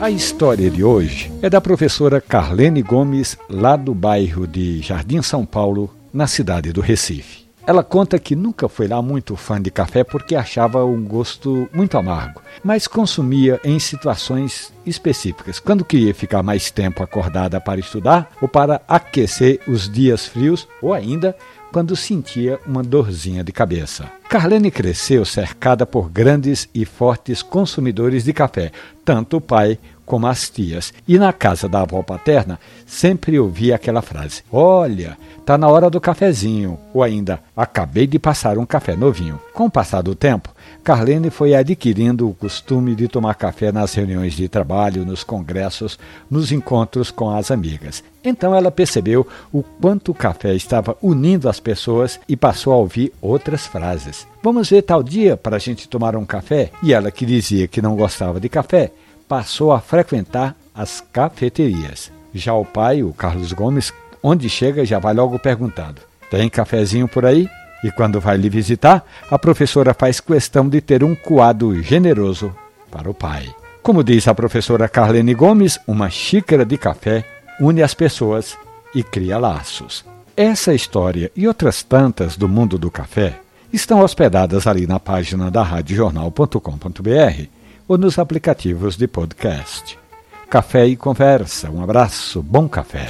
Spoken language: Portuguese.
A história de hoje é da professora Carlene Gomes, lá do bairro de Jardim São Paulo, na cidade do Recife. Ela conta que nunca foi lá muito fã de café porque achava um gosto muito amargo, mas consumia em situações específicas, quando queria ficar mais tempo acordada para estudar ou para aquecer os dias frios ou ainda quando sentia uma dorzinha de cabeça. Carlene cresceu cercada por grandes e fortes consumidores de café, tanto o pai como as tias. E na casa da avó paterna sempre ouvia aquela frase: Olha, tá na hora do cafezinho. Ou ainda, acabei de passar um café novinho. Com o passar do tempo, Carlene foi adquirindo o costume de tomar café nas reuniões de trabalho, nos congressos, nos encontros com as amigas. Então ela percebeu o quanto o café estava unindo as pessoas e passou a ouvir outras frases. Vamos ver tal dia para a gente tomar um café? E ela, que dizia que não gostava de café, passou a frequentar as cafeterias. Já o pai, o Carlos Gomes, onde chega já vai logo perguntando: Tem cafezinho por aí? E quando vai lhe visitar, a professora faz questão de ter um coado generoso para o pai. Como diz a professora Carlene Gomes, uma xícara de café une as pessoas e cria laços. Essa história e outras tantas do mundo do café estão hospedadas ali na página da radiojornal.com.br ou nos aplicativos de podcast. Café e conversa. Um abraço, bom café.